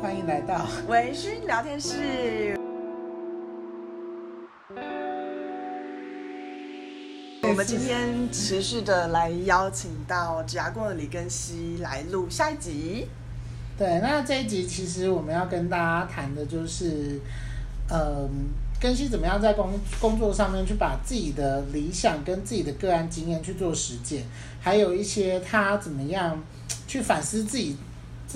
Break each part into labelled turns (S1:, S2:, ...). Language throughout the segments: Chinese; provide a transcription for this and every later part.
S1: 欢迎来到
S2: 微醺聊天室。我们今天持续的来邀请到职涯工的李根熙来录下一集。
S1: 对，那这一集其实我们要跟大家谈的就是，嗯，根熙怎么样在工工作上面去把自己的理想跟自己的个案经验去做实践，还有一些他怎么样去反思自己。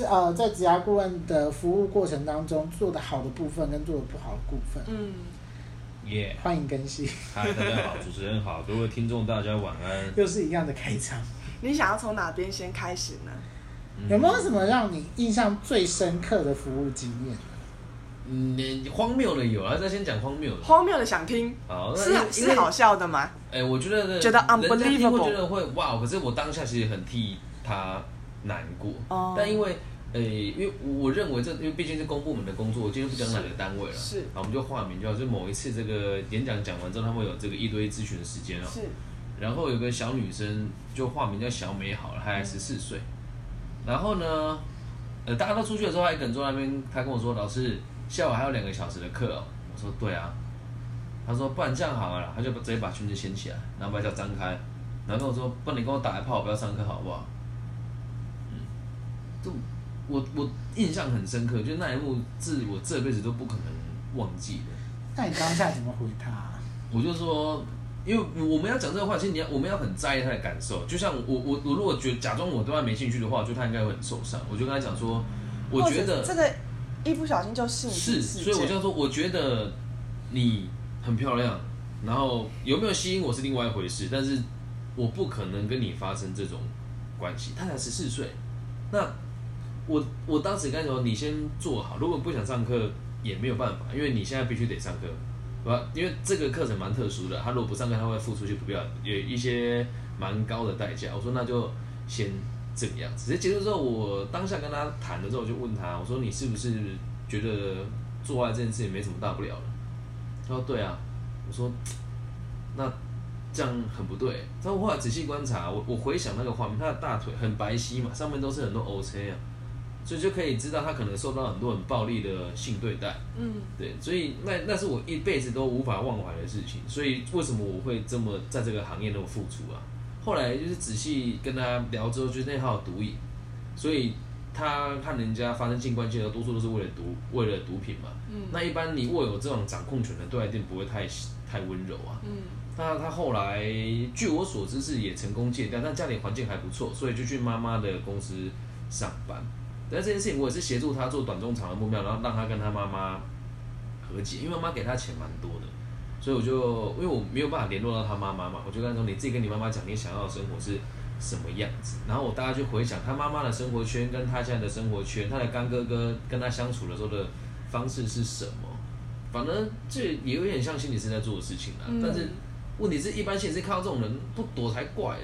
S1: 呃，在职涯顾问的服务过程当中，做的好的部分跟做的不好的部分。
S3: 嗯，耶，
S1: 欢迎更新。
S3: 嗨，大家好，主持人好，各位听众大家晚安。
S1: 又是一样的开场。
S2: 你想要从哪边先开始呢？
S1: 嗯、有没有什么让你印象最深刻的服务经验？
S3: 嗯，荒谬的有啊，再先讲荒谬的。
S2: 荒谬的想听。
S3: 好，
S2: 是是好笑的吗？
S3: 哎、欸，我觉得
S2: 觉得 unbelievable，
S3: 觉得会哇，可是我当下其实很替他。难过，oh. 但因为，呃、欸，因为我认为这，因为毕竟是公部门的工作，我今天不讲哪个单位了，
S2: 是，
S3: 好，我们就化名叫，就某一次这个演讲讲完之后，他们有这个一堆咨询的时间哦，
S2: 是，
S3: 然后有个小女生就化名叫小美好了，她还十四岁，然后呢，呃，大家都出去的时候，她一个人坐在那边，她跟我说，老师，下午还有两个小时的课哦，我说对啊，她说不然这样好了，她就直接把裙子掀起来，然后把脚张开，然后跟我说，不然你跟我打一炮，我不要上课好不好？嗯。就我我印象很深刻，就那一幕是我这辈子都不可能忘记的。
S1: 那你当下怎么回他？
S3: 我就说，因为我们要讲这个话，其实你要我们要很在意他的感受。就像我我我如果觉得假装我对他没兴趣的话，就他应该会很受伤。我就跟他讲说，我觉得
S2: 这个一不小心就性
S3: 是，所以我就说，我觉得你很漂亮，然后有没有吸引我是另外一回事，但是我不可能跟你发生这种关系。他才十四岁，那。我我当时跟他说，你先坐好，如果不想上课也没有办法，因为你现在必须得上课，对吧？因为这个课程蛮特殊的，他如果不上课，他会付出去不必要有一些蛮高的代价。我说那就先这个样子。其实结束之后，我当下跟他谈的时候，我就问他，我说你是不是觉得做爱这件事情没什么大不了的？他说对啊。我说那这样很不对。他说我后来仔细观察，我我回想那个画面，他的大腿很白皙嘛，上面都是很多 O C 啊。所以就可以知道他可能受到很多很暴力的性对待，嗯，对，所以那那是我一辈子都无法忘怀的事情。所以为什么我会这么在这个行业那么付出啊？后来就是仔细跟他聊之后，就是那号毒瘾，所以他看人家发生性关系的多数都是为了毒为了毒品嘛，嗯，那一般你握有这种掌控权的对待一定不会太太温柔啊，嗯，那他后来据我所知是也成功戒掉，但家里环境还不错，所以就去妈妈的公司上班。但这件事情，我也是协助他做短中长的目标，然后让他跟他妈妈和解，因为妈妈给他钱蛮多的，所以我就因为我没有办法联络到他妈妈嘛，我就跟他说，你自己跟你妈妈讲，你想要的生活是什么样子，然后我大家就回想他妈妈的生活圈跟他现在的生活圈，他的干哥哥跟他相处的时候的方式是什么，反正这也有点像心理师在做的事情啦。嗯、但是问题是一般心理师看到这种人不躲才怪、欸。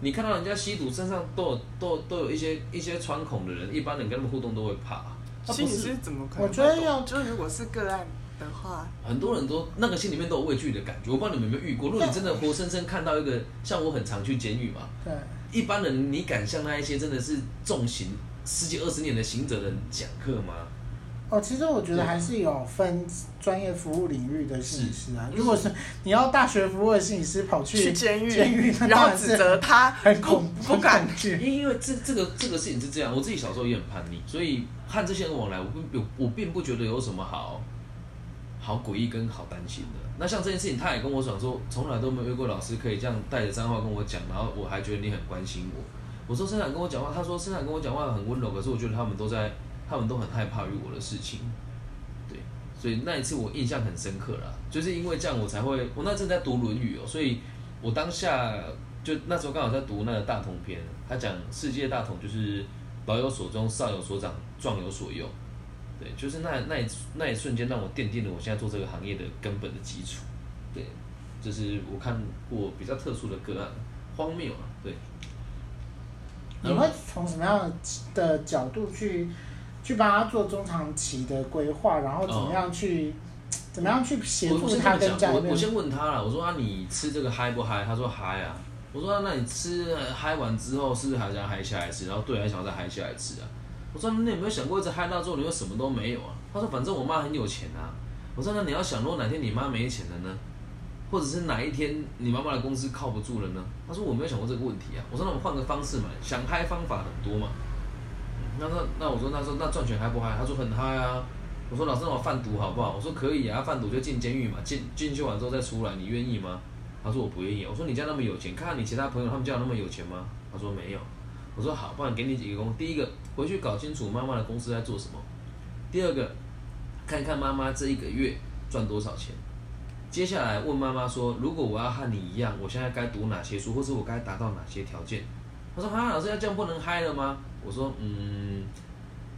S3: 你看到人家吸毒身上都有都有都有一些一些穿孔的人，一般人跟他们互动都会怕。
S2: 心理师怎么可能？
S1: 我觉得要
S2: 就如果是个案的话，
S3: 很多人都那个心里面都有畏惧的感觉。我不知道你们有没有遇过？如果你真的活生生看到一个，像我很常去监狱嘛，
S1: 对，
S3: 一般人你敢向那一些真的是重刑十几二十年的刑者人讲课吗？
S1: 哦，其实我觉得还是有分专业服务领域的心理师啊。如果是你要大学服务的心理师跑去监狱，监狱
S2: 然后指责他
S1: 很恐怖，
S2: 不敢
S1: 去。
S3: 因因为这这个这个事情是这样，我自己小时候也很叛逆，所以和这些人往来，我并我并不觉得有什么好好诡异跟好担心的。那像这件事情，他也跟我讲说，从来都没有遇过老师可以这样带着脏话跟我讲，然后我还觉得你很关心我。我说生产跟我讲话，他说生产跟我讲话很温柔，可是我觉得他们都在。他们都很害怕于我的事情，对，所以那一次我印象很深刻啦，就是因为这样我才会，我那阵在读《论语》哦，所以我当下就那时候刚好在读那个大同篇，他讲世界大同就是老有所终，少有所长，壮有所用，对，就是那那一那一瞬间让我奠定了我现在做这个行业的根本的基础，对，就是我看过比较特殊的个案，荒谬啊，对。
S1: 你会从什么样的角度去？去帮他做中长期的规划，然后怎么样去，哦、怎么样去协助他跟家人。
S3: 我我先问他了，我说啊，你吃这个嗨不嗨？他说嗨啊。我说、啊、那你吃嗨完之后，是不是还想嗨下来吃？然后对，还想再嗨下来吃啊？我说你有没有想过，一直嗨到之后你又什么都没有啊？他说反正我妈很有钱啊。我说那你要想，如果哪天你妈没钱了呢？或者是哪一天你妈妈的公司靠不住了呢？他说我没有想过这个问题啊。我说那我们换个方式嘛，想嗨方法很多嘛。那那那我说那时候那赚钱嗨不嗨？他说很嗨啊。我说老师，那我贩毒好不好？我说可以啊，贩毒就进监狱嘛，进进去完之后再出来，你愿意吗？他说我不愿意。我说你家那么有钱，看看你其他朋友他们家那么有钱吗？他说没有。我说好，不然给你几个工。第一个，回去搞清楚妈妈的公司在做什么。第二个，看看妈妈这一个月赚多少钱。接下来问妈妈说，如果我要和你一样，我现在该读哪些书，或是我该达到哪些条件？他说哈，老师要这样不能嗨了吗？我说嗯，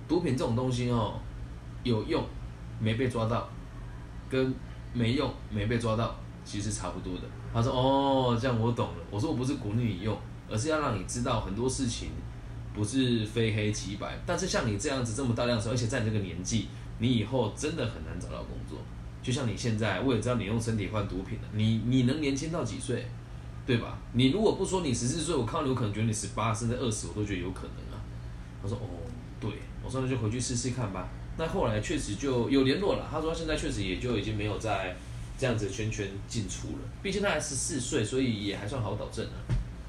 S3: 毒品这种东西哦。有用，没被抓到，跟没用没被抓到其实差不多的。他说：“哦，这样我懂了。”我说：“我不是鼓励你用，而是要让你知道很多事情不是非黑即白。但是像你这样子这么大量的时候，而且在你这个年纪，你以后真的很难找到工作。就像你现在，我也知道你用身体换毒品了。你你能年轻到几岁？对吧？你如果不说你十四岁，我看你，我可能觉得你十八甚至二十，我都觉得有可能。”他说：“哦，对。”我说：“那就回去试试看吧。”那后来确实就有联络了，他说现在确实也就已经没有在这样子圈圈进出了，毕竟他还十四岁，所以也还算好导正啊。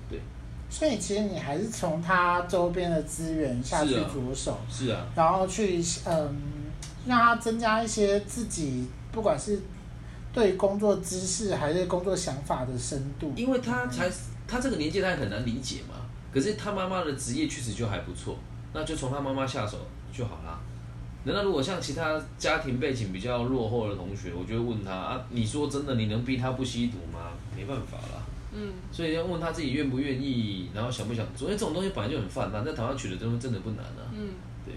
S3: 对，
S1: 所以其实你还是从他周边的资源下去着手，
S3: 是啊，
S1: 然后去嗯让他增加一些自己不管是对工作知识还是工作想法的深度，
S3: 因为他才他这个年纪他也很难理解嘛，可是他妈妈的职业确实就还不错，那就从他妈妈下手就好了。那如果像其他家庭背景比较落后的同学，我就会问他啊，你说真的，你能逼他不吸毒吗？没办法啦。嗯，所以要问他自己愿不愿意，然后想不想做，因为这种东西本来就很泛滥，在台湾取得东西真的不难啊。嗯，对，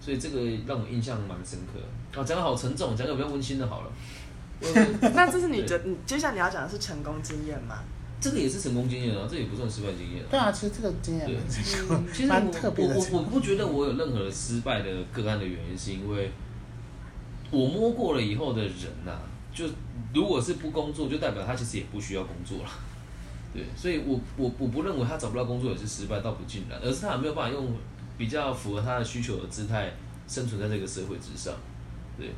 S3: 所以这个让我印象蛮深刻。啊，讲得好沉重，讲个比较温馨的好了。
S2: 那这是你的，你接下来你要讲的是成功经验吗？
S3: 这个也是成功经验啊，这也不算失败经验。
S1: 对啊，其实这个经验
S3: 其实。我我我不觉得我有任何失败的个案的原因，是因为我摸过了以后的人呐、啊，就如果是不工作，就代表他其实也不需要工作了。对，所以我我我不认为他找不到工作也是失败，倒不尽然，而是他没有办法用比较符合他的需求的姿态生存在这个社会之上。对，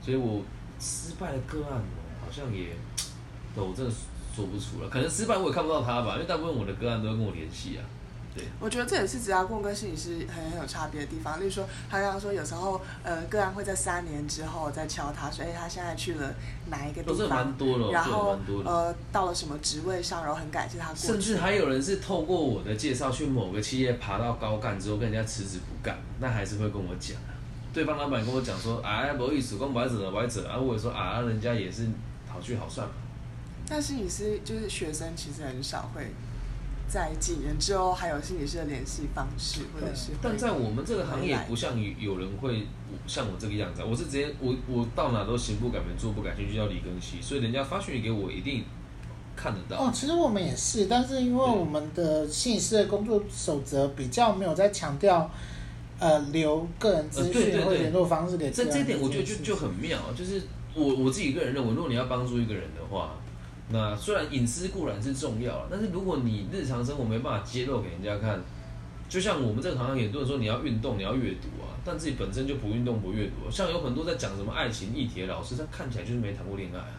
S3: 所以我失败的个案好像也，我真的。做不出了，可能失败我也看不到他吧，因为大部分我的个案都会跟我联系啊。对，
S2: 我觉得这也是职涯顾问跟心理师很很有差别的地方。例如说，他刚刚说有时候呃个案会在三年之后再敲他说，哎，他现在去了哪一个地方？
S3: 蛮多了，
S2: 然后呃到了什么职位上，然后很感谢他。
S3: 甚至还有人是透过我的介绍去某个企业爬到高干之后，跟人家辞职不干，那还是会跟我讲啊。对方老板跟我讲说，哎，不好意思，光白者白者，啊，我也说啊，人家也是好聚好散嘛。
S2: 但心理师就是学生，其实很少会在几年之后还有心理师的联系方式，或者是。
S3: 但在我们这个行业，不像有人会像我这个样子。我是直接我我到哪都行不改名，坐不改姓，就叫李庚希。所以人家发讯息给我，一定看得到。
S1: 哦，其实我们也是，但是因为我们的心理师的工作守则比较没有在强调，呃，留个人资讯或联络方式给。
S3: 这这点我觉得就就很妙，就是我我自己个人认为，如果你要帮助一个人的话。那虽然隐私固然是重要，但是如果你日常生活没办法揭露给人家看，就像我们这个行业，很多人说你要运动，你要阅读啊，但自己本身就不运动不阅读，像有很多在讲什么爱情议题的老师，他看起来就是没谈过恋爱啊，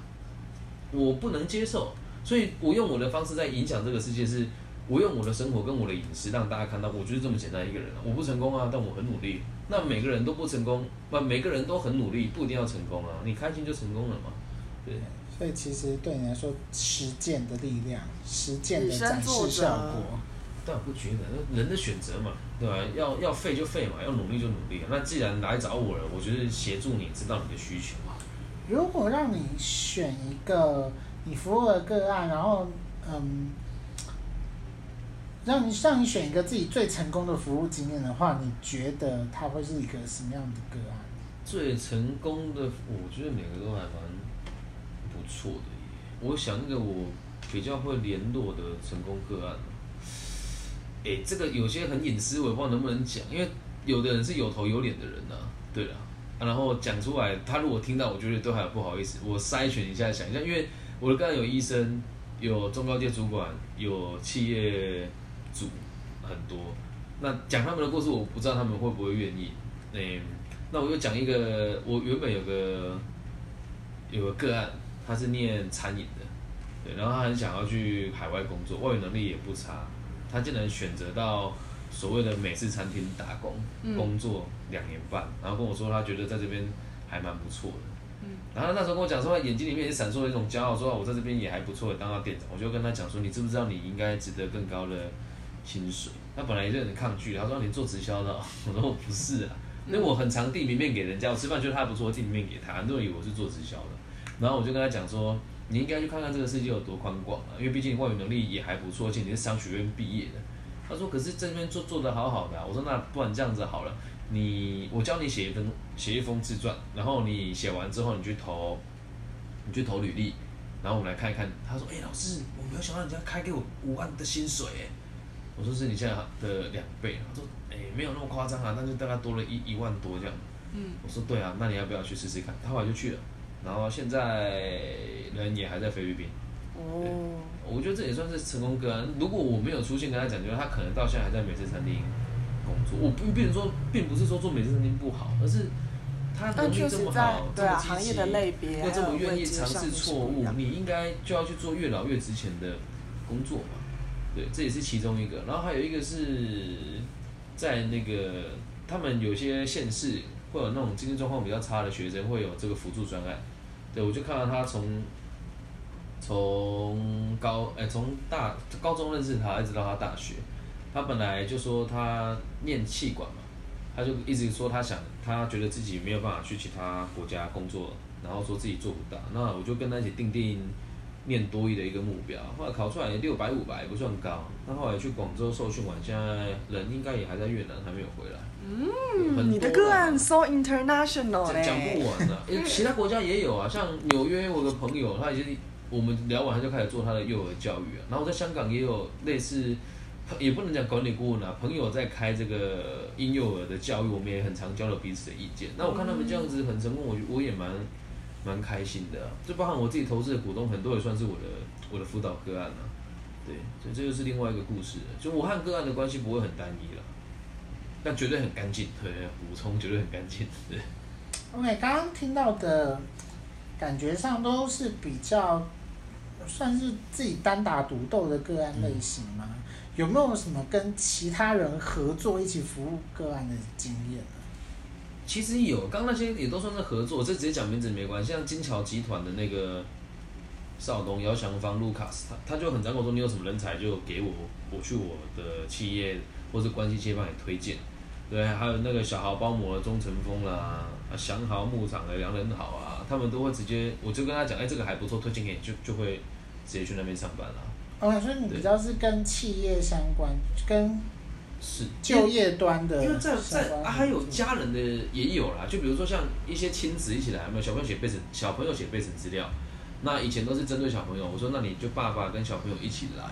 S3: 我不能接受，所以我用我的方式在影响这个世界是，我用我的生活跟我的隐私让大家看到，我就是这么简单一个人，我不成功啊，但我很努力，那每个人都不成功，不每个人都很努力，不一定要成功啊，你开心就成功了嘛，对。
S1: 所以其实对你来说，实践的力量，实践的展示效果，
S3: 但我不觉得，人的选择嘛，对吧？要要废就废嘛，要努力就努力。那既然来找我了，我就是协助你知道你的需求嘛。
S1: 如果让你选一个你服务的个案，然后嗯，让你让你选一个自己最成功的服务经验的话，你觉得它会是一个什么样的个案？
S3: 最成功的，我觉得每个都还蛮。错的耶，我想那个我比较会联络的成功个案，哎，这个有些很隐私，我也不知道能不能讲，因为有的人是有头有脸的人呐、对、啊，然后讲出来，他如果听到，我觉得都还不好意思，我筛选一下想一下，因为我的个案有医生，有中高阶主管，有企业主很多，那讲他们的故事，我不知道他们会不会愿意。嗯，那我就讲一个，我原本有个有个个案，他是念餐饮的，对，然后他很想要去海外工作，外语能力也不差，他竟然选择到所谓的美式餐厅打工，工作两年半，然后跟我说他觉得在这边还蛮不错的。然后那时候跟我讲说，他眼睛里面也闪烁了一种骄傲，说我在这边也还不错，当到店长。我就跟他讲说，你知不知道你应该值得更高的薪水？他本来也是很抗拒，他说你做直销的，我说我不是啊，因为我很常递名片给人家，我吃饭觉得他不错，递名片给他，很多人以为我是做直销的。然后我就跟他讲说，你应该去看看这个世界有多宽广啊，因为毕竟外语能力也还不错，而且你是商学院毕业的。他说，可是这边做做的好好的啊。我说那不然这样子好了。你我教你写一封写一封自传，然后你写完之后你去投，你去投履历，然后我们来看一看。他说：“哎、欸，老师，我没有想到人家开给我五万的薪水。”哎，我说是你现在的两倍。他说：“哎、欸，没有那么夸张啊，但是大概多了一一万多这样。”嗯，我说：“对啊，那你要不要去试试看？”他后来就去了，然后现在人也还在菲律宾。哦，我觉得这也算是成功个案。如果我没有出现跟他讲，就是他可能到现在还在美式餐厅。工作，我不变成说，并不是说做美式餐厅不好，而是他能力这么好，这么积极，又这么愿意尝试错误，你应该就要去做越老越值钱的工作嘛。对，这也是其中一个。然后还有一个是在那个他们有些县市会有那种经济状况比较差的学生会有这个辅助专案。对，我就看到他从从高哎从大高中认识他，一直到他大学。他本来就说他念气管嘛，他就一直说他想，他觉得自己没有办法去其他国家工作，然后说自己做不到。那我就跟他一起定定念多一的一个目标，后来考出来六百五百也不算高。那后来去广州受训完，现在人应该也还在越南，还没有回来。
S2: 嗯，你的个案 so international
S3: 讲不完了，因为 其他国家也有啊，像纽约，我的朋友他已经我们聊完他就开始做他的幼儿教育啊，然后在香港也有类似。也不能讲管理顾问啊，朋友在开这个婴幼儿的教育，我们也很常交流彼此的意见。那我看他们这样子很成功，我我也蛮蛮开心的啊。就包含我自己投资的股东，很多也算是我的我的辅导个案啊。对，所以这就是另外一个故事。就我和个案的关系不会很单一了，但绝对很干净。对，补充绝对很干净。对。
S1: OK，刚刚听到的感觉上都是比较算是自己单打独斗的个案类型吗？有没有什么跟其他人合作一起服务个案的经验？
S3: 其实有，刚那些也都算是合作，这直接讲名字没关系。像金桥集团的那个少东姚祥芳、卢卡斯，他他就很常跟我说，你有什么人才就给我，我去我的企业或者关系企业帮你推荐。对，还有那个小豪包膜的钟成峰啦，啊祥豪牧场的梁仁豪啊，他们都会直接，我就跟他讲，哎，这个还不错，推荐给你，就就会直接去那边上班了。
S1: 哦，所以你比较是跟企业相关，跟是就业端的，
S3: 因为在在啊，还有家人的也有啦，就比如说像一些亲子一起来，有没有小朋友写备审，小朋友写备审资料，那以前都是针对小朋友，我说那你就爸爸跟小朋友一起来，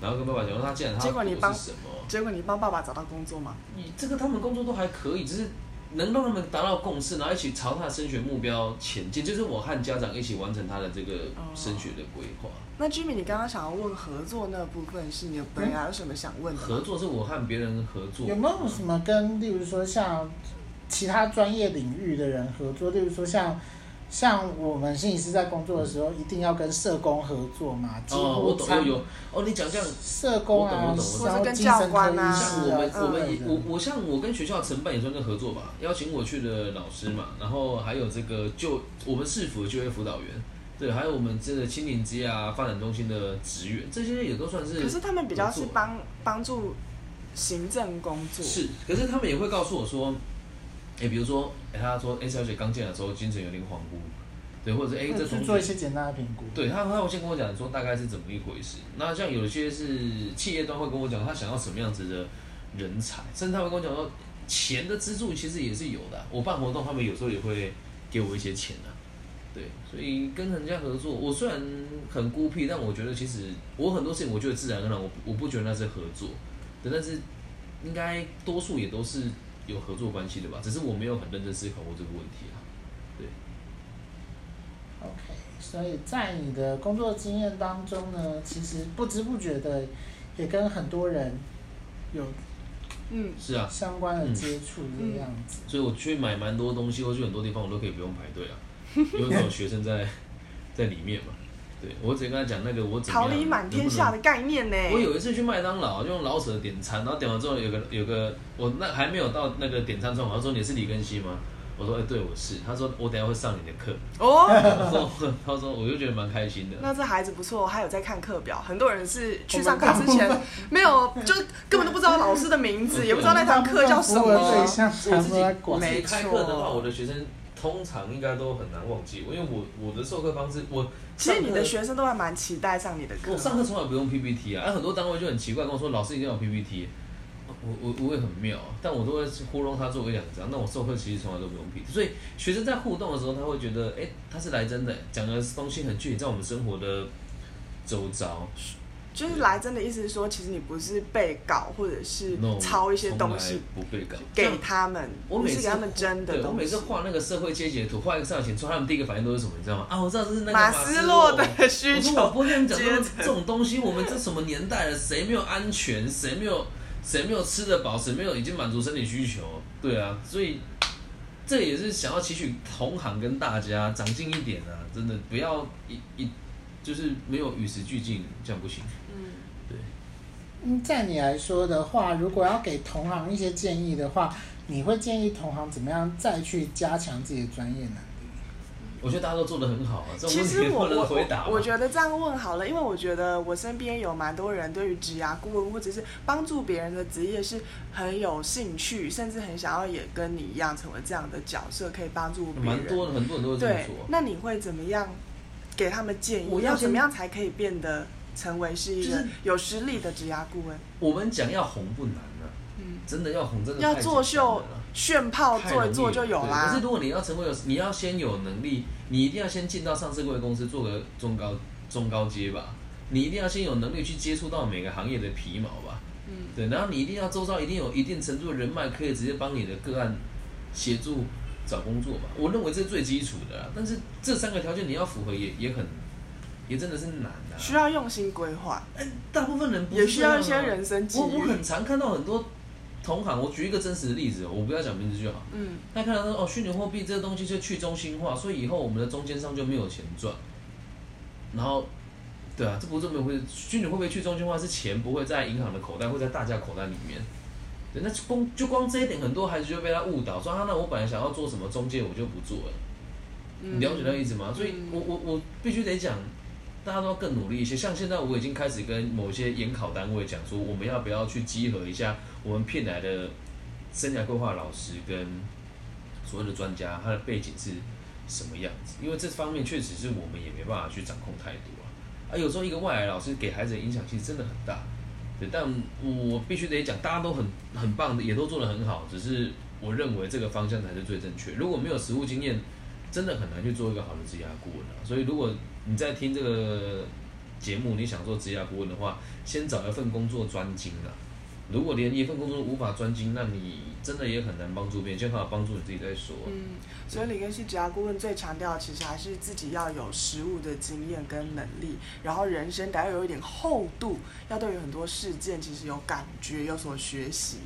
S3: 然后跟爸爸讲说，他既然他是什么，
S2: 结果你帮爸爸找到工作嘛？
S3: 你这个他们工作都还可以，只是。能让他们达到共识，然后一起朝他的升学目标前进，就是我和家长一起完成他的这个升学的规划。
S2: 哦、那 Jimmy，你刚刚想要问合作那部分，是你有本来有什么想问的？
S3: 合作是我和别人合作。
S1: 有没有什么跟，例如说像其他专业领域的人合作？例如说像。像我们心理师在工作的时候，一定要跟社工合作嘛。
S3: 哦，我懂，有有。哦，你讲这样，
S1: 社工啊，
S2: 或是跟教官啊。
S3: 像我们，我们也，我我像我跟学校承办也算是合作吧，邀请我去的老师嘛，然后还有这个就我们市府的就业辅导员，对，还有我们这个青年职业发展中心的职员，这些也都算是。
S2: 可是他们比较是帮帮助行政工作。
S3: 是，可是他们也会告诉我说。哎，比如说，哎，他说，哎，小姐刚进来的时候精神有点恍惚，对，或者是哎，这同
S1: 做一些简单的评估。
S3: 对他，他会先跟我讲说大概是怎么一回事。那像有些是企业端会跟我讲他想要什么样子的人才，甚至他会跟我讲说钱的资助其实也是有的。我办活动，他们有时候也会给我一些钱啊。对，所以跟人家合作，我虽然很孤僻，但我觉得其实我很多事情我觉得自然而然，我我不觉得那是合作，对，但是应该多数也都是。有合作关系的吧，只是我没有很认真思考过这个问题啊。对。
S1: OK，所以在你的工作经验当中呢，其实不知不觉的也跟很多人有
S2: 嗯，
S3: 是啊，
S1: 相关的接触这样子。
S3: 所以我去买蛮多东西，或去很多地方，我都可以不用排队啊，因为有学生在 在里面嘛。对，我只跟他讲那个我怎么样，
S2: 桃李满天下的概念呢。
S3: 我有一次去麦当劳，就用老舍点餐，然后点完之后有个有个我那还没有到那个点餐窗口，他说，你是李根熙吗？我说哎、欸，对，我是。他说我等下会上你的课。哦。他说他说我就觉得蛮开心的。
S2: 那这孩子不错，还有在看课表。很多人是去上课之前 没有，就根本都不知道老师的名字，也不知道那堂课叫什
S1: 么。
S3: 我自己没开课的话，我的学生。通常应该都很难忘记，因为我我的授课方式，我
S2: 其实你的学生都还蛮期待上你的课。
S3: 我上课从来不用 PPT 啊，而很多单位就很奇怪跟我说，老师一定要 PPT，我我我也很妙，但我都会糊弄他做一两张。那我授课其实从来都不用 PPT，所以学生在互动的时候，他会觉得，哎、欸，他是来真的，讲的东西很具体，在我们生活的周遭。
S2: 就是来真的意思是说，其实你不是被稿，或者是抄一些东西，
S3: 不被稿
S2: 给他们。
S3: 我每次
S2: 给他们真的。
S3: 我每次画那个社会阶级的图，画一个三角形，出他们第一个反应都是什么？你知道吗？啊，我知道这是那个马斯洛
S2: 的需求。
S3: 我跟你讲说这种东西，我们这什么年代了？谁没有安全？谁没有？谁没有吃得饱？谁没有已经满足生理需求？对啊，所以这也是想要期许同行跟大家长进一点啊！真的不要一一就是没有与时俱进，这样不行。
S1: 嗯，在你来说的话，如果要给同行一些建议的话，你会建议同行怎么样再去加强自己的专业能力？
S3: 我觉得大家都做得很好啊，这种问题
S2: 其实我
S3: 不能回答
S2: 我，我觉得这样问好了，因为我觉得我身边有蛮多人对于职涯顾问或者是帮助别人的职业是很有兴趣，甚至很想要也跟你一样成为这样的角色，可以帮助别人。
S3: 蛮多的，很多人都会这么说。
S2: 对，那你会怎么样给他们建议？我要怎么样才可以变得？成为是一个有实力的职涯顾问。
S3: 我们讲要红不难啊，嗯，真的要红，真的
S2: 要作秀炫炮做一做就有啦。
S3: 可是如果你要成为有，你要先有能力，你一定要先进到上市贵公司做个中高中高阶吧。你一定要先有能力去接触到每个行业的皮毛吧。嗯，对，然后你一定要周遭一定有一定程度的人脉，可以直接帮你的个案协助找工作吧。我认为这是最基础的啦，但是这三个条件你要符合也也很。也真的是难的，啊，
S2: 需要用心规划。
S3: 哎，大部分人不，啊，
S2: 也需要一些人生机遇。
S3: 我我很常看到很多同行，我举一个真实的例子，我不要讲名字就好。嗯。他看到说哦，虚拟货币这个东西就去中心化，所以以后我们的中间商就没有钱赚。然后，对啊，这不是这么回事。虚拟货币去中心化是钱不会在银行的口袋，会在大家口袋里面。对，那光就光这一点，很多孩子就被他误导，说啊，那我本来想要做什么中介，我就不做了。嗯，你了解那个意思吗？所以我我我必须得讲。大家都要更努力一些。像现在，我已经开始跟某些研考单位讲说，我们要不要去集合一下我们聘来的生涯规划老师跟所谓的专家，他的背景是什么样子？因为这方面确实是我们也没办法去掌控太多啊。啊，有时候一个外来老师给孩子的影响其实真的很大。但我必须得讲，大家都很很棒的，也都做得很好。只是我认为这个方向才是最正确。如果没有实务经验，真的很难去做一个好的职业顾问。所以如果你在听这个节目，你想做职业顾问的话，先找一份工作专精啊。如果连一份工作都无法专精，那你真的也很难帮助别人，先好好帮助你自己再说。
S2: 嗯，所以李根熙职涯顾问最强调，其实还是自己要有实务的经验跟能力，然后人生得要有一点厚度，要对于很多事件其实有感觉，有所学习。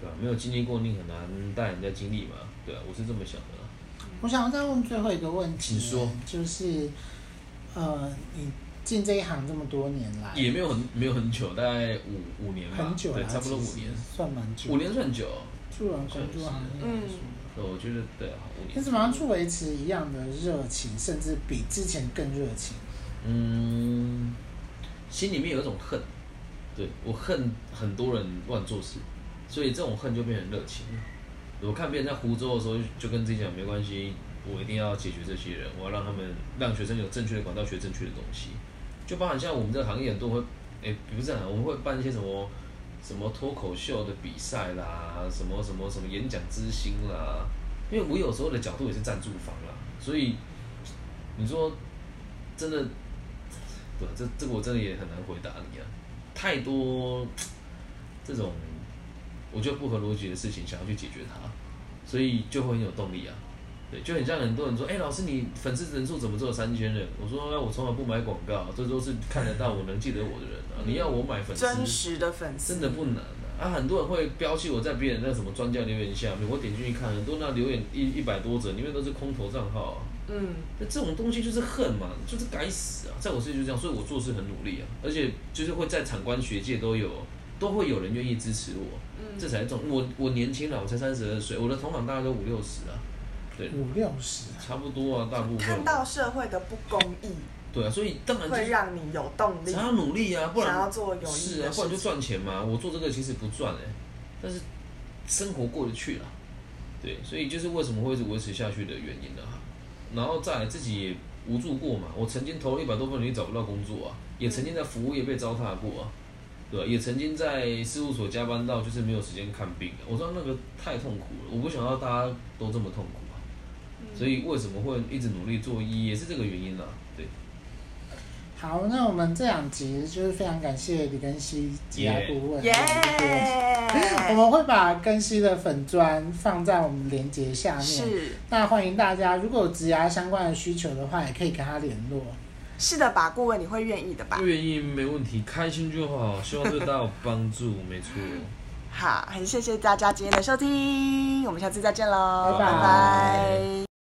S3: 对啊，没有经历过，你很难带人家经历嘛。对啊，我是这么想的。
S1: 我想要再问最后一个问题，
S3: 请说，
S1: 就是。呃，你进这一行这么多年来，
S3: 也没有很没有很久，大概五五年吧，
S1: 很久了，
S3: 对，差不多五年，
S1: 算蛮久，
S3: 五年算久，
S1: 助人工作行业，
S3: 嗯，我觉得对啊，五年。
S1: 你怎么样去维持一样的热情，甚至比之前更热情？
S3: 嗯，心里面有一种恨，对，我恨很多人乱做事，所以这种恨就变成热情。我看别人在湖州的时候，就跟自己讲没关系。我一定要解决这些人，我要让他们让学生有正确的管道学正确的东西，就包含像我们这个行业很多会，诶，不是这样，我们会办一些什么什么脱口秀的比赛啦，什么什么什么演讲之星啦，因为我有时候的角度也是赞助方啦，所以你说真的，对，这这个我真的也很难回答你啊，太多 这种我觉得不合逻辑的事情想要去解决它，所以就会很有动力啊。对，就很像很多人说，哎、欸，老师，你粉丝人数怎么只有三千人？我说，我从来不买广告，这都是看得到我能记得我的人啊。你要我买粉丝，
S2: 真实的粉丝，
S3: 真的不难啊。啊，啊，很多人会标记我在别人那什么专家留言下面，我点进去看，很多那留言一一百多则，里面都是空头账号啊。
S2: 嗯，
S3: 那这种东西就是恨嘛，就是该死啊！在我世界就这样，所以我做事很努力啊，而且就是会在产官学界都有，都会有人愿意支持我。嗯，这才是重。我我年轻了，我才三十二岁，我的同行大概都五六十啊。对，
S1: 五六十，
S3: 差不多啊，大部分。
S2: 看到社会的不公义。
S3: 对啊，所以当然
S2: 会让你有动力，
S3: 想要努力啊，不然
S2: 想要做有意义
S3: 是啊，不然就赚钱嘛。我做这个其实不赚哎、欸，但是生活过得去了。对，所以就是为什么会一直维持下去的原因啊。然后再来自己也无助过嘛，我曾经投了一百多份履历找不到工作啊，也曾经在服务业被糟蹋过啊，对吧？也曾经在事务所加班到就是没有时间看病，我知道那个太痛苦了，我不想要大家都这么痛苦啊。所以为什么会一直努力做医，也是这个原因啊。对。
S1: 好，那我们这两集就是非常感谢李根熙职涯顾问。
S2: 耶、yeah！
S1: 我们会把根熙的粉砖放在我们连接下面。是。那欢迎大家，如果有植牙相关的需求的话，也可以跟他联络。
S2: 是的吧，顾问，你会愿意的吧？
S3: 愿意，没问题，开心就好。希望对大家有帮助，没错。
S2: 好，很谢谢大家今天的收听，我们下次再见喽，
S1: 拜拜。
S2: 拜拜。